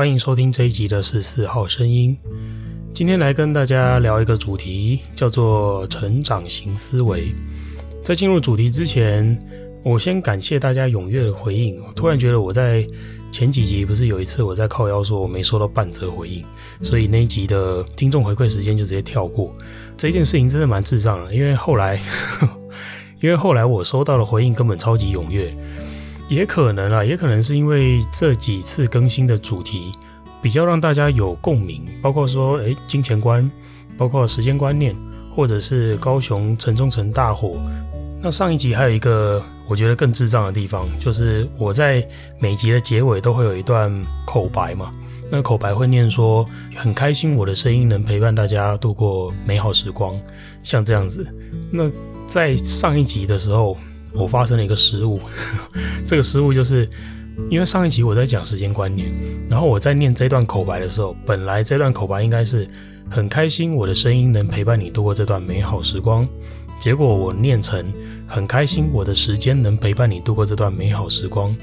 欢迎收听这一集的十四号声音。今天来跟大家聊一个主题，叫做成长型思维。在进入主题之前，我先感谢大家踊跃的回应。突然觉得我在前几集不是有一次我在靠腰说我没收到半折回应，所以那一集的听众回馈时间就直接跳过。这件事情真的蛮智障的，因为后来，因为后来我收到的回应根本超级踊跃。也可能啊，也可能是因为这几次更新的主题比较让大家有共鸣，包括说，诶，金钱观，包括时间观念，或者是高雄城中城大火。那上一集还有一个我觉得更智障的地方，就是我在每集的结尾都会有一段口白嘛，那口白会念说，很开心我的声音能陪伴大家度过美好时光，像这样子。那在上一集的时候。我发生了一个失误，这个失误就是因为上一集我在讲时间观念，然后我在念这段口白的时候，本来这段口白应该是很开心，我的声音能陪伴你度过这段美好时光，结果我念成很开心，我的时间能陪伴你度过这段美好时光。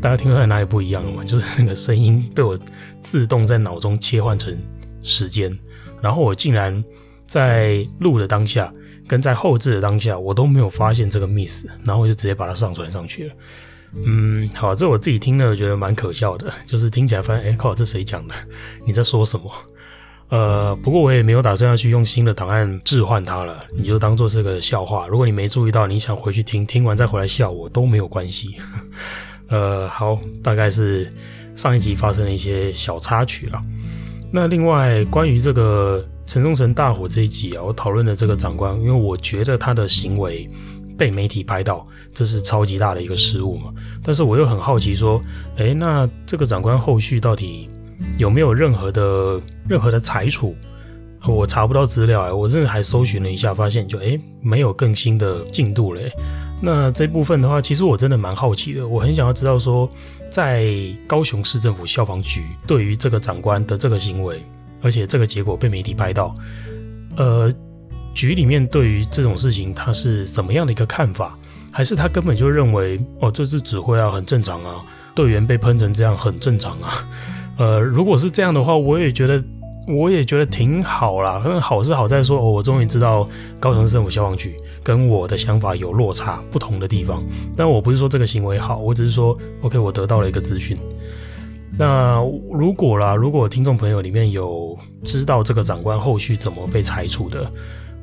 大家听出来哪里不一样了吗？就是那个声音被我自动在脑中切换成时间，然后我竟然在录的当下。跟在后置的当下，我都没有发现这个 miss，然后我就直接把它上传上去了。嗯，好，这我自己听了觉得蛮可笑的，就是听起来发现，哎靠，这谁讲的？你在说什么？呃，不过我也没有打算要去用新的档案置换它了，你就当做是个笑话。如果你没注意到，你想回去听，听完再回来笑我都没有关系。呃，好，大概是上一集发生了一些小插曲了。那另外关于这个。城中城大火这一集啊，我讨论了这个长官，因为我觉得他的行为被媒体拍到，这是超级大的一个失误嘛。但是我又很好奇，说，诶，那这个长官后续到底有没有任何的任何的裁处？我查不到资料哎，我真的还搜寻了一下，发现就诶没有更新的进度嘞。那这部分的话，其实我真的蛮好奇的，我很想要知道说，在高雄市政府消防局对于这个长官的这个行为。而且这个结果被媒体拍到，呃，局里面对于这种事情他是怎么样的一个看法？还是他根本就认为哦，这次指挥啊很正常啊，队员被喷成这样很正常啊？呃，如果是这样的话，我也觉得我也觉得挺好啦。好是好在说哦，我终于知道高雄市政府消防局跟我的想法有落差不同的地方。但我不是说这个行为好，我只是说 OK，我得到了一个资讯。那如果啦，如果听众朋友里面有知道这个长官后续怎么被裁处的，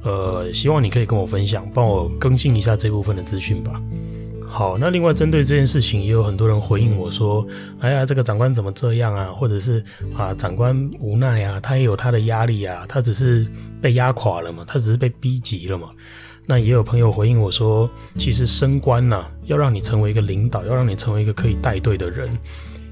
呃，希望你可以跟我分享，帮我更新一下这部分的资讯吧。好，那另外针对这件事情，也有很多人回应我说：“哎呀，这个长官怎么这样啊？或者是啊，长官无奈啊，他也有他的压力啊，他只是被压垮了嘛，他只是被逼急了嘛。”那也有朋友回应我说：“其实升官呐，要让你成为一个领导，要让你成为一个可以带队的人。”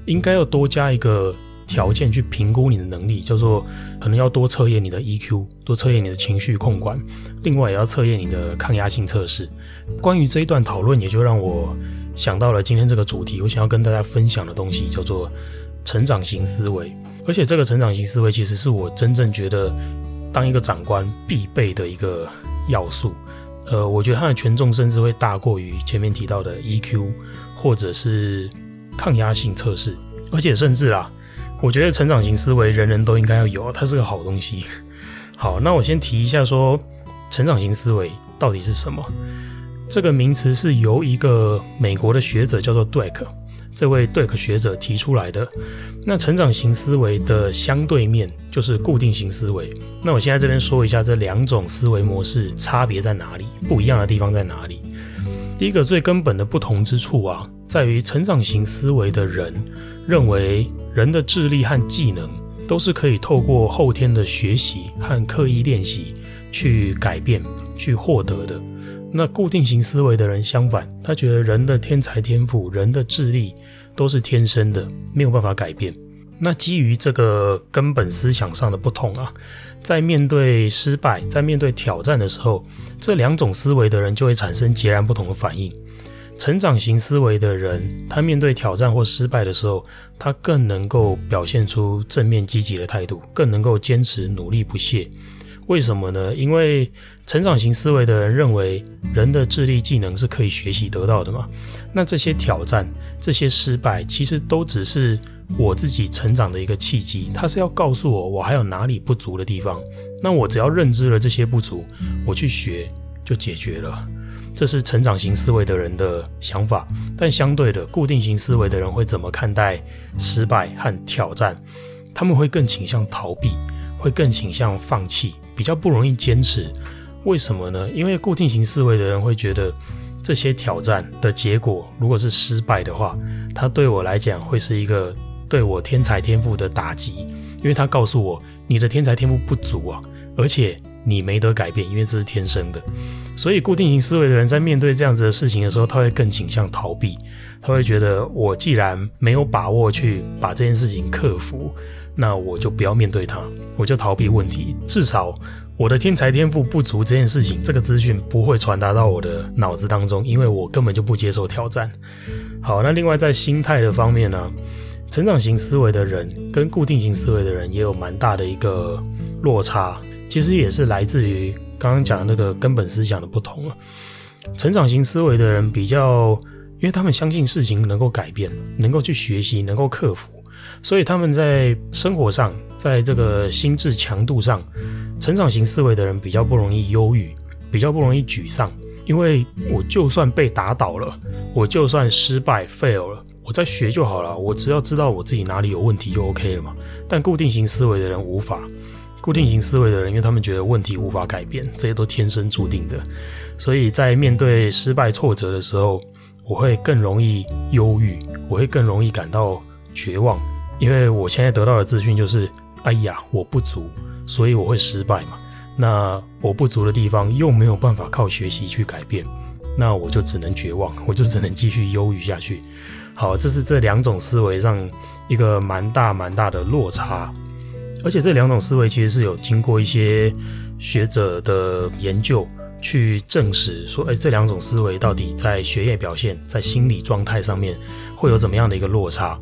应该要多加一个条件去评估你的能力，叫做可能要多测验你的 EQ，多测验你的情绪控管，另外也要测验你的抗压性测试。关于这一段讨论，也就让我想到了今天这个主题，我想要跟大家分享的东西叫做成长型思维。而且这个成长型思维其实是我真正觉得当一个长官必备的一个要素。呃，我觉得它的权重甚至会大过于前面提到的 EQ，或者是。抗压性测试，而且甚至啊，我觉得成长型思维人人都应该要有，它是个好东西。好，那我先提一下说，成长型思维到底是什么？这个名词是由一个美国的学者叫做 Dweck，这位 Dweck 学者提出来的。那成长型思维的相对面就是固定型思维。那我现在这边说一下这两种思维模式差别在哪里，不一样的地方在哪里？第一个最根本的不同之处啊。在于成长型思维的人认为，人的智力和技能都是可以透过后天的学习和刻意练习去改变、去获得的。那固定型思维的人相反，他觉得人的天才天赋、人的智力都是天生的，没有办法改变。那基于这个根本思想上的不同啊，在面对失败、在面对挑战的时候，这两种思维的人就会产生截然不同的反应。成长型思维的人，他面对挑战或失败的时候，他更能够表现出正面积极的态度，更能够坚持努力不懈。为什么呢？因为成长型思维的人认为，人的智力技能是可以学习得到的嘛。那这些挑战、这些失败，其实都只是我自己成长的一个契机。他是要告诉我，我还有哪里不足的地方。那我只要认知了这些不足，我去学就解决了。这是成长型思维的人的想法。但相对的，固定型思维的人会怎么看待失败和挑战？他们会更倾向逃避，会更倾向放弃。比较不容易坚持，为什么呢？因为固定型思维的人会觉得这些挑战的结果如果是失败的话，他对我来讲会是一个对我天才天赋的打击，因为他告诉我你的天才天赋不足啊，而且你没得改变，因为这是天生的。所以固定型思维的人在面对这样子的事情的时候，他会更倾向逃避，他会觉得我既然没有把握去把这件事情克服。那我就不要面对它，我就逃避问题。至少我的天才天赋不足这件事情，这个资讯不会传达到我的脑子当中，因为我根本就不接受挑战。好，那另外在心态的方面呢，成长型思维的人跟固定型思维的人也有蛮大的一个落差，其实也是来自于刚刚讲的那个根本思想的不同了。成长型思维的人比较，因为他们相信事情能够改变，能够去学习，能够克服。所以他们在生活上，在这个心智强度上，成长型思维的人比较不容易忧郁，比较不容易沮丧，因为我就算被打倒了，我就算失败 fail 了，我再学就好了，我只要知道我自己哪里有问题就 OK 了嘛。但固定型思维的人无法，固定型思维的人，因为他们觉得问题无法改变，这些都天生注定的，所以在面对失败挫折的时候，我会更容易忧郁，我会更容易感到绝望。因为我现在得到的资讯就是，哎呀，我不足，所以我会失败嘛。那我不足的地方又没有办法靠学习去改变，那我就只能绝望，我就只能继续忧郁下去。好，这是这两种思维上一个蛮大蛮大的落差，而且这两种思维其实是有经过一些学者的研究去证实说，哎，这两种思维到底在学业表现、在心理状态上面会有怎么样的一个落差。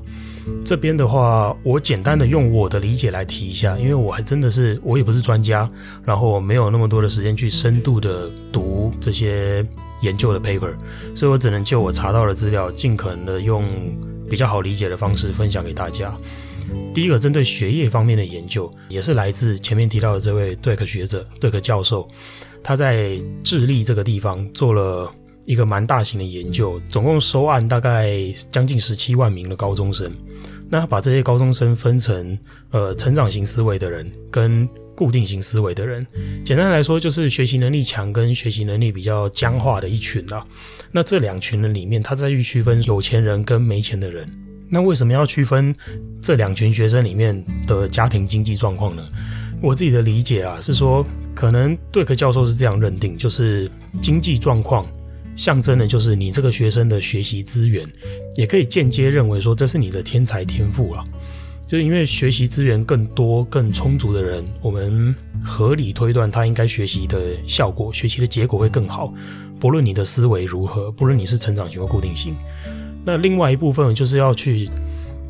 这边的话，我简单的用我的理解来提一下，因为我还真的是我也不是专家，然后我没有那么多的时间去深度的读这些研究的 paper，所以我只能就我查到的资料，尽可能的用比较好理解的方式分享给大家。第一个针对学业方面的研究，也是来自前面提到的这位杜克学者、杜克教授，他在智利这个地方做了。一个蛮大型的研究，总共收案大概将近十七万名的高中生。那他把这些高中生分成呃成长型思维的人跟固定型思维的人。简单来说，就是学习能力强跟学习能力比较僵化的一群啊。那这两群人里面，他再去区分有钱人跟没钱的人。那为什么要区分这两群学生里面的家庭经济状况呢？我自己的理解啊，是说可能对克教授是这样认定，就是经济状况。象征的就是你这个学生的学习资源，也可以间接认为说这是你的天才天赋啊。就是因为学习资源更多、更充足的人，我们合理推断他应该学习的效果、学习的结果会更好。不论你的思维如何，不论你是成长型或固定型，那另外一部分就是要去，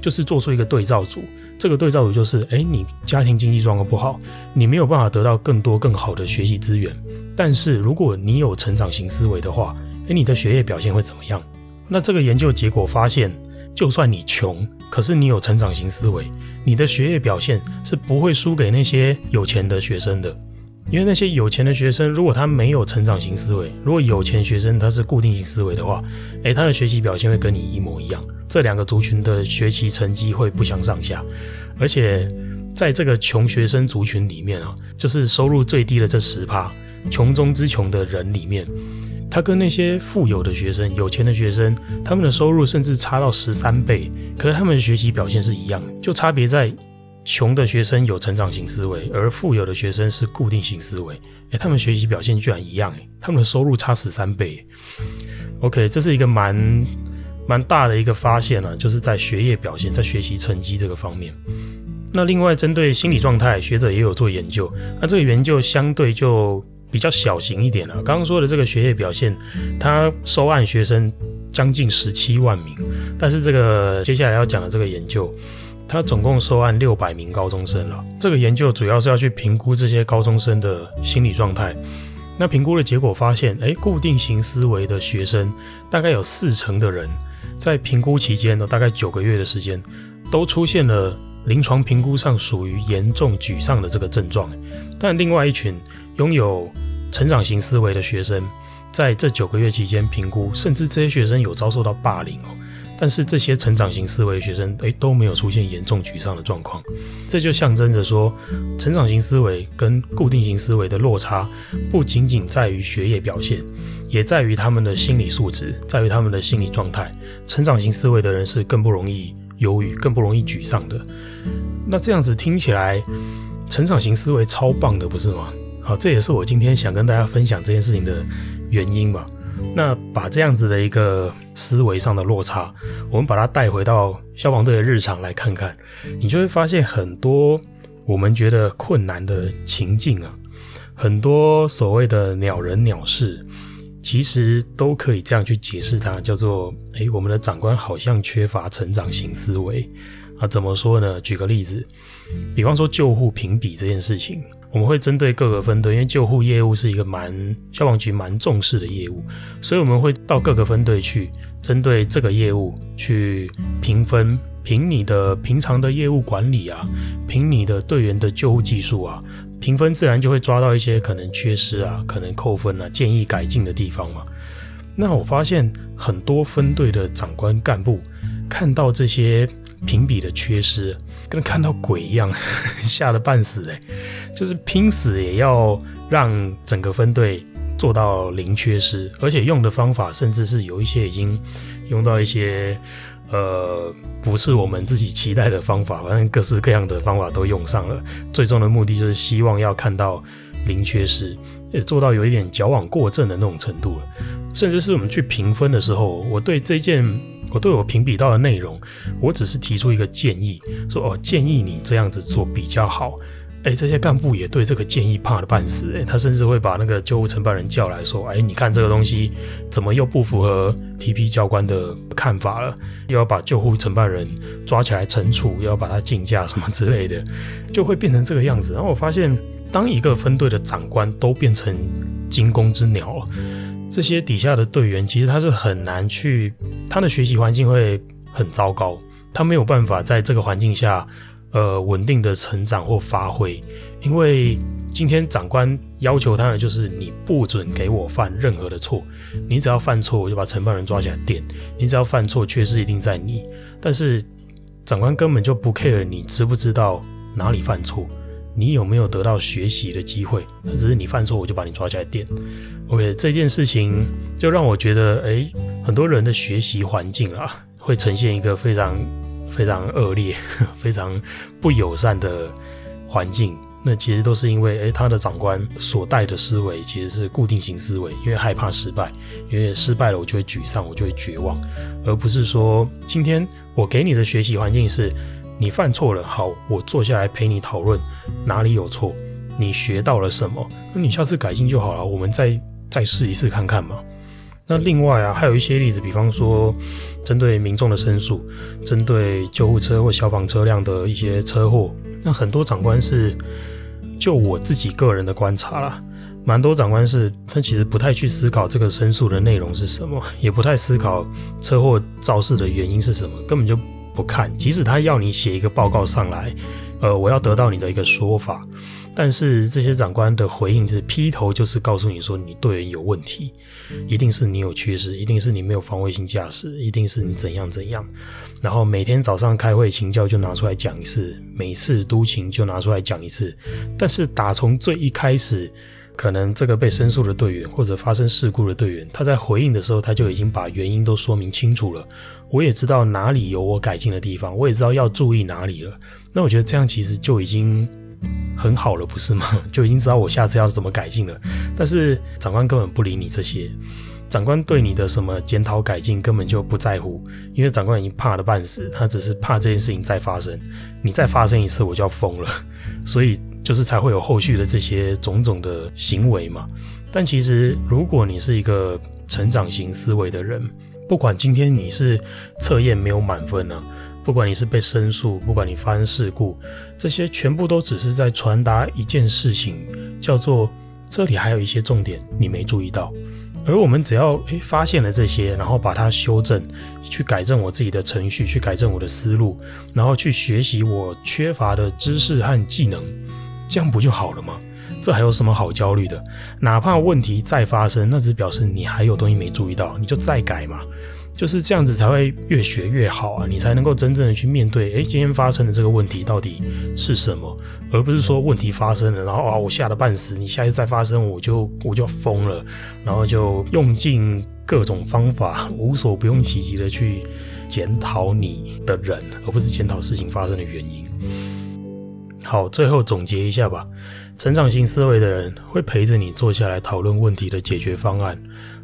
就是做出一个对照组。这个对照组就是，诶，你家庭经济状况不好，你没有办法得到更多更好的学习资源。但是如果你有成长型思维的话，诶，你的学业表现会怎么样？那这个研究结果发现，就算你穷，可是你有成长型思维，你的学业表现是不会输给那些有钱的学生的。因为那些有钱的学生，如果他没有成长型思维，如果有钱学生他是固定型思维的话，诶，他的学习表现会跟你一模一样。这两个族群的学习成绩会不相上下。而且在这个穷学生族群里面啊，就是收入最低的这十趴，穷中之穷的人里面。他跟那些富有的学生、有钱的学生，他们的收入甚至差到十三倍，可是他们的学习表现是一样，就差别在穷的学生有成长型思维，而富有的学生是固定型思维。诶，他们学习表现居然一样，诶，他们的收入差十三倍。OK，这是一个蛮蛮大的一个发现呢、啊，就是在学业表现、在学习成绩这个方面。那另外针对心理状态，学者也有做研究。那这个研究相对就比较小型一点了。刚刚说的这个学业表现，他收案学生将近十七万名，但是这个接下来要讲的这个研究，他总共收案六百名高中生了。这个研究主要是要去评估这些高中生的心理状态。那评估的结果发现，诶，固定型思维的学生大概有四成的人。在评估期间呢，大概九个月的时间，都出现了临床评估上属于严重沮丧的这个症状。但另外一群拥有成长型思维的学生，在这九个月期间评估，甚至这些学生有遭受到霸凌哦。但是这些成长型思维的学生，诶，都没有出现严重沮丧的状况。这就象征着说，成长型思维跟固定型思维的落差，不仅仅在于学业表现。也在于他们的心理素质，在于他们的心理状态。成长型思维的人是更不容易忧郁、更不容易沮丧的。那这样子听起来，成长型思维超棒的，不是吗？好，这也是我今天想跟大家分享这件事情的原因吧。那把这样子的一个思维上的落差，我们把它带回到消防队的日常来看看，你就会发现很多我们觉得困难的情境啊，很多所谓的鸟人鸟事。其实都可以这样去解释它，叫做诶，我们的长官好像缺乏成长型思维啊？怎么说呢？举个例子，比方说救护评比这件事情，我们会针对各个分队，因为救护业务是一个蛮消防局蛮重视的业务，所以我们会到各个分队去，针对这个业务去评分，评你的平常的业务管理啊，评你的队员的救护技术啊。评分自然就会抓到一些可能缺失啊，可能扣分啊，建议改进的地方嘛。那我发现很多分队的长官干部看到这些评比的缺失，跟看到鬼一样，吓得半死哎，就是拼死也要让整个分队做到零缺失，而且用的方法甚至是有一些已经用到一些。呃，不是我们自己期待的方法，反正各式各样的方法都用上了，最终的目的就是希望要看到零缺失，也做到有一点矫枉过正的那种程度了。甚至是我们去评分的时候，我对这件我对我评比到的内容，我只是提出一个建议，说哦，建议你这样子做比较好。哎，这些干部也对这个建议怕得半死，哎，他甚至会把那个救护承办人叫来说，哎，你看这个东西怎么又不符合 TP 教官的看法了？又要把救护承办人抓起来惩处，又要把他竞假什么之类的，就会变成这个样子。然后我发现，当一个分队的长官都变成惊弓之鸟了，这些底下的队员其实他是很难去，他的学习环境会很糟糕，他没有办法在这个环境下。呃，稳定的成长或发挥，因为今天长官要求他的就是你不准给我犯任何的错，你只要犯错，我就把承办人抓起来电，你只要犯错，缺失一定在你。但是长官根本就不 care 你知不知道哪里犯错，你有没有得到学习的机会，只是你犯错，我就把你抓起来电。OK，这件事情就让我觉得，哎，很多人的学习环境啊，会呈现一个非常。非常恶劣、非常不友善的环境，那其实都是因为，诶，他的长官所带的思维其实是固定型思维，因为害怕失败，因为失败了我就会沮丧，我就会绝望，而不是说今天我给你的学习环境是，你犯错了，好，我坐下来陪你讨论哪里有错，你学到了什么，那你下次改进就好了，我们再再试一次看看嘛。那另外啊，还有一些例子，比方说，针对民众的申诉，针对救护车或消防车辆的一些车祸，那很多长官是，就我自己个人的观察啦，蛮多长官是，他其实不太去思考这个申诉的内容是什么，也不太思考车祸肇事的原因是什么，根本就不看，即使他要你写一个报告上来，呃，我要得到你的一个说法。但是这些长官的回应是劈头就是告诉你说，你队员有问题，一定是你有缺失，一定是你没有防卫性驾驶，一定是你怎样怎样。然后每天早上开会请教就拿出来讲一次，每次督勤就拿出来讲一次。但是打从最一开始，可能这个被申诉的队员或者发生事故的队员，他在回应的时候他就已经把原因都说明清楚了。我也知道哪里有我改进的地方，我也知道要注意哪里了。那我觉得这样其实就已经。很好了，不是吗？就已经知道我下次要怎么改进了。但是长官根本不理你这些，长官对你的什么检讨改进根本就不在乎，因为长官已经怕得半死，他只是怕这件事情再发生，你再发生一次我就要疯了，所以就是才会有后续的这些种种的行为嘛。但其实如果你是一个成长型思维的人，不管今天你是测验没有满分呢、不管你是被申诉，不管你发生事故，这些全部都只是在传达一件事情，叫做这里还有一些重点你没注意到。而我们只要诶发现了这些，然后把它修正，去改正我自己的程序，去改正我的思路，然后去学习我缺乏的知识和技能，这样不就好了吗？这还有什么好焦虑的？哪怕问题再发生，那只表示你还有东西没注意到，你就再改嘛。就是这样子才会越学越好啊，你才能够真正的去面对。诶，今天发生的这个问题到底是什么？而不是说问题发生了，然后啊，我吓得半死，你下次再发生，我就我就疯了，然后就用尽各种方法，无所不用其极的去检讨你的人，而不是检讨事情发生的原因。好，最后总结一下吧。成长型思维的人会陪着你坐下来讨论问题的解决方案，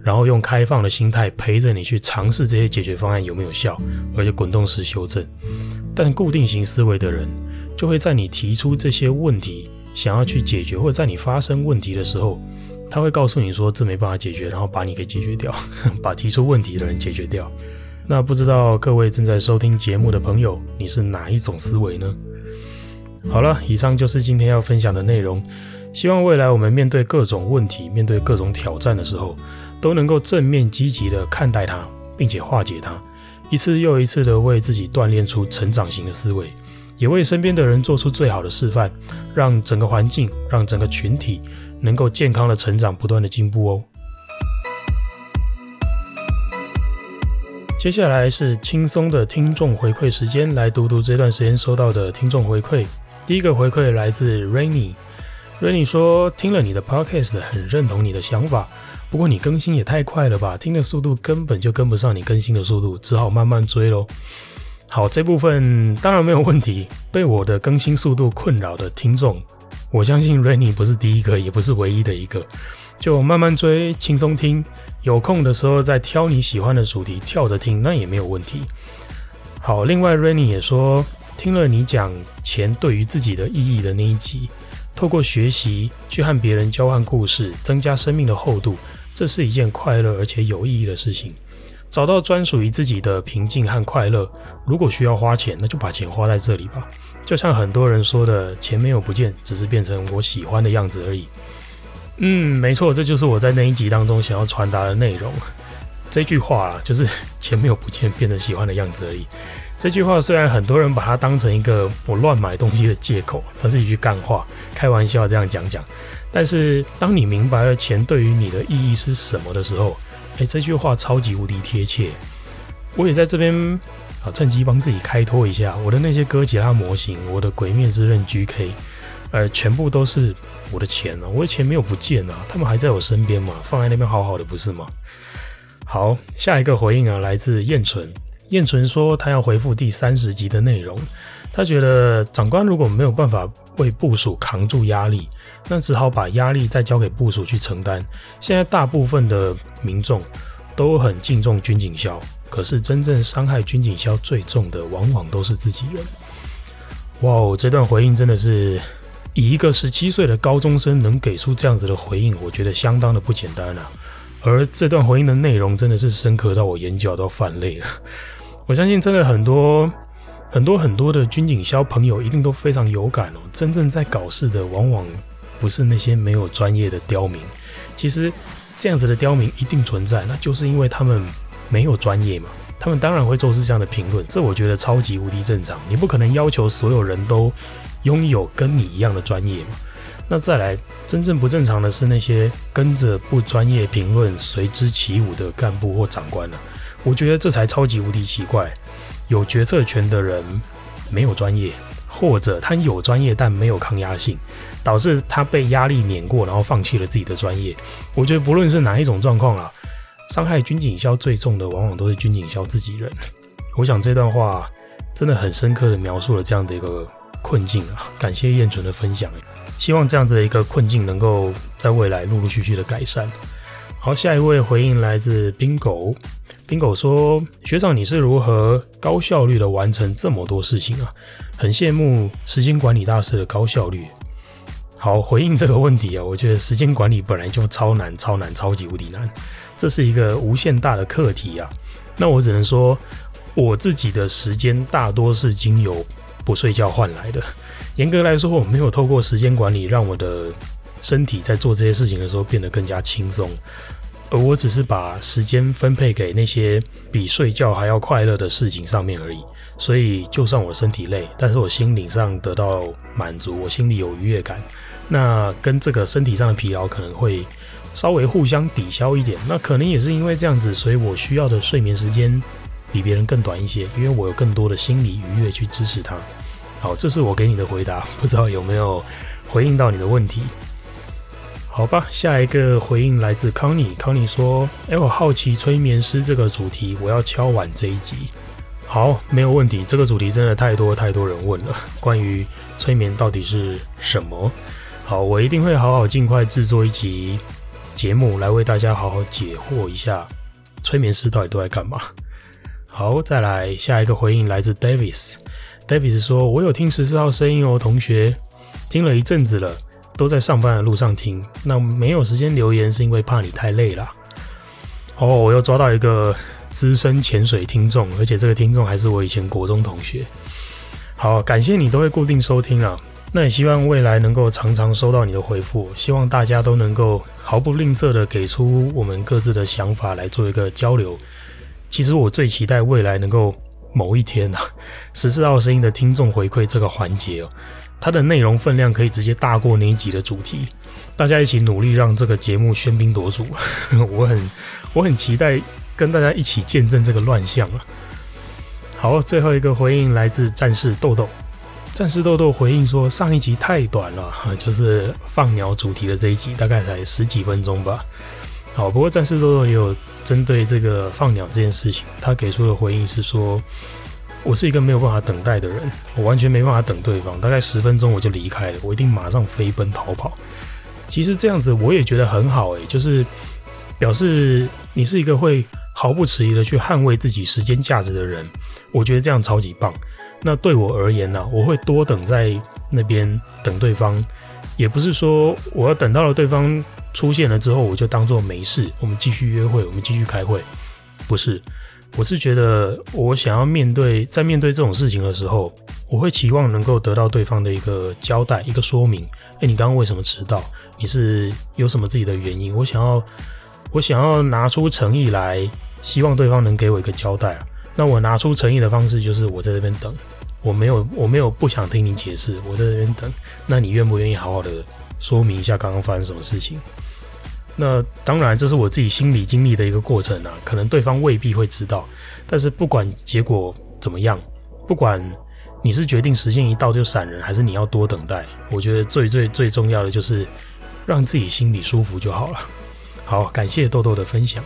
然后用开放的心态陪着你去尝试这些解决方案有没有效，而且滚动式修正。但固定型思维的人就会在你提出这些问题想要去解决，或者在你发生问题的时候，他会告诉你说这没办法解决，然后把你给解决掉，把提出问题的人解决掉。那不知道各位正在收听节目的朋友，你是哪一种思维呢？好了，以上就是今天要分享的内容。希望未来我们面对各种问题、面对各种挑战的时候，都能够正面积极的看待它，并且化解它，一次又一次的为自己锻炼出成长型的思维，也为身边的人做出最好的示范，让整个环境、让整个群体能够健康的成长、不断的进步哦。接下来是轻松的听众回馈时间，来读读这段时间收到的听众回馈。第一个回馈来自 Rainy，Rainy 说听了你的 Podcast，很认同你的想法，不过你更新也太快了吧，听的速度根本就跟不上你更新的速度，只好慢慢追喽。好，这部分当然没有问题。被我的更新速度困扰的听众，我相信 Rainy 不是第一个，也不是唯一的一个，就慢慢追，轻松听，有空的时候再挑你喜欢的主题跳着听，那也没有问题。好，另外 Rainy 也说。听了你讲钱对于自己的意义的那一集，透过学习去和别人交换故事，增加生命的厚度，这是一件快乐而且有意义的事情。找到专属于自己的平静和快乐，如果需要花钱，那就把钱花在这里吧。就像很多人说的，钱没有不见，只是变成我喜欢的样子而已。嗯，没错，这就是我在那一集当中想要传达的内容。这句话啊，就是钱没有不见，变成喜欢的样子而已。这句话虽然很多人把它当成一个我乱买东西的借口，它是一句干话，开玩笑这样讲讲。但是当你明白了钱对于你的意义是什么的时候，哎，这句话超级无敌贴切。我也在这边啊，趁机帮自己开脱一下，我的那些哥吉拉模型，我的鬼灭之刃 GK，呃，全部都是我的钱啊，我的钱没有不见啊，他们还在我身边嘛，放在那边好好的，不是吗？好，下一个回应啊，来自燕纯。燕纯说：“他要回复第三十集的内容。他觉得长官如果没有办法为部署扛住压力，那只好把压力再交给部署去承担。现在大部分的民众都很敬重军警消，可是真正伤害军警消最重的，往往都是自己人。”哇哦，这段回应真的是以一个十七岁的高中生能给出这样子的回应，我觉得相当的不简单啊。而这段回应的内容真的是深刻到我眼角都泛泪了。我相信，真的很多很多很多的军警消朋友一定都非常有感哦。真正在搞事的，往往不是那些没有专业的刁民。其实这样子的刁民一定存在，那就是因为他们没有专业嘛。他们当然会做出这样的评论，这我觉得超级无敌正常。你不可能要求所有人都拥有跟你一样的专业嘛。那再来，真正不正常的是那些跟着不专业评论随之起舞的干部或长官了。我觉得这才超级无敌奇怪，有决策权的人没有专业，或者他有专业但没有抗压性，导致他被压力碾过，然后放弃了自己的专业。我觉得不论是哪一种状况啊，伤害军警消最重的往往都是军警消自己人。我想这段话真的很深刻的描述了这样的一个困境啊！感谢燕纯的分享，希望这样子的一个困境能够在未来陆陆续续的改善。好，下一位回应来自 Bingo。Bingo 说：“学长，你是如何高效率的完成这么多事情啊？很羡慕时间管理大师的高效率。”好，回应这个问题啊，我觉得时间管理本来就超难、超难、超级无敌难，这是一个无限大的课题啊。那我只能说，我自己的时间大多是经由不睡觉换来的。严格来说，我没有透过时间管理让我的身体在做这些事情的时候变得更加轻松。而我只是把时间分配给那些比睡觉还要快乐的事情上面而已，所以就算我身体累，但是我心灵上得到满足，我心里有愉悦感，那跟这个身体上的疲劳可能会稍微互相抵消一点。那可能也是因为这样子，所以我需要的睡眠时间比别人更短一些，因为我有更多的心理愉悦去支持它。好，这是我给你的回答，不知道有没有回应到你的问题。好吧，下一个回应来自康妮。康妮说：“哎，我好奇催眠师这个主题，我要敲完这一集。”好，没有问题。这个主题真的太多太多人问了，关于催眠到底是什么？好，我一定会好好尽快制作一集节目来为大家好好解惑一下，催眠师到底都在干嘛。好，再来下一个回应来自 Davis。Davis 说：“我有听十四号声音哦，同学，听了一阵子了。”都在上班的路上听，那没有时间留言是因为怕你太累了。哦，我又抓到一个资深潜水听众，而且这个听众还是我以前国中同学。好，感谢你都会固定收听啊，那也希望未来能够常常收到你的回复，希望大家都能够毫不吝啬的给出我们各自的想法来做一个交流。其实我最期待未来能够某一天啊，十四号声音的听众回馈这个环节哦。它的内容分量可以直接大过那一集的主题，大家一起努力让这个节目喧宾夺主。我很我很期待跟大家一起见证这个乱象啊！好，最后一个回应来自战士豆豆，战士豆豆回应说上一集太短了，就是放鸟主题的这一集大概才十几分钟吧。好，不过战士豆豆也有针对这个放鸟这件事情，他给出的回应是说。我是一个没有办法等待的人，我完全没办法等对方，大概十分钟我就离开了，我一定马上飞奔逃跑。其实这样子我也觉得很好诶、就是表示你是一个会毫不迟疑的去捍卫自己时间价值的人，我觉得这样超级棒。那对我而言呢、我会多等在那边等对方，也不是说我要等到了对方出现了之后，我就当做没事，我们继续约会，我们继续开会，不是。我是觉得，我想要面对，在面对这种事情的时候，我会期望能够得到对方的一个交代，一个说明。诶，你刚刚为什么迟到？你是有什么自己的原因？我想要，我想要拿出诚意来，希望对方能给我一个交代。那我拿出诚意的方式就是我在这边等，我没有，我没有不想听你解释，我在这边等。那你愿不愿意好好的说明一下刚刚发生什么事情？那当然，这是我自己心理经历的一个过程啊，可能对方未必会知道，但是不管结果怎么样，不管你是决定时间一到就闪人，还是你要多等待，我觉得最最最重要的就是让自己心里舒服就好了。好，感谢豆豆的分享。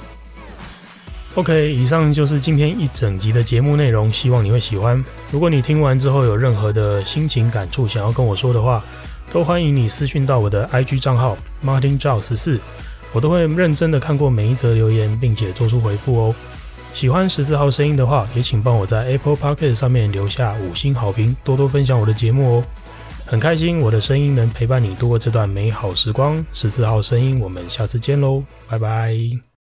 OK，以上就是今天一整集的节目内容，希望你会喜欢。如果你听完之后有任何的心情感触想要跟我说的话，都欢迎你私讯到我的 IG 账号 Martin Zhao 十四。我都会认真的看过每一则留言，并且做出回复哦。喜欢十四号声音的话，也请帮我在 Apple Podcast 上面留下五星好评，多多分享我的节目哦。很开心我的声音能陪伴你度过这段美好时光。十四号声音，我们下次见喽，拜拜。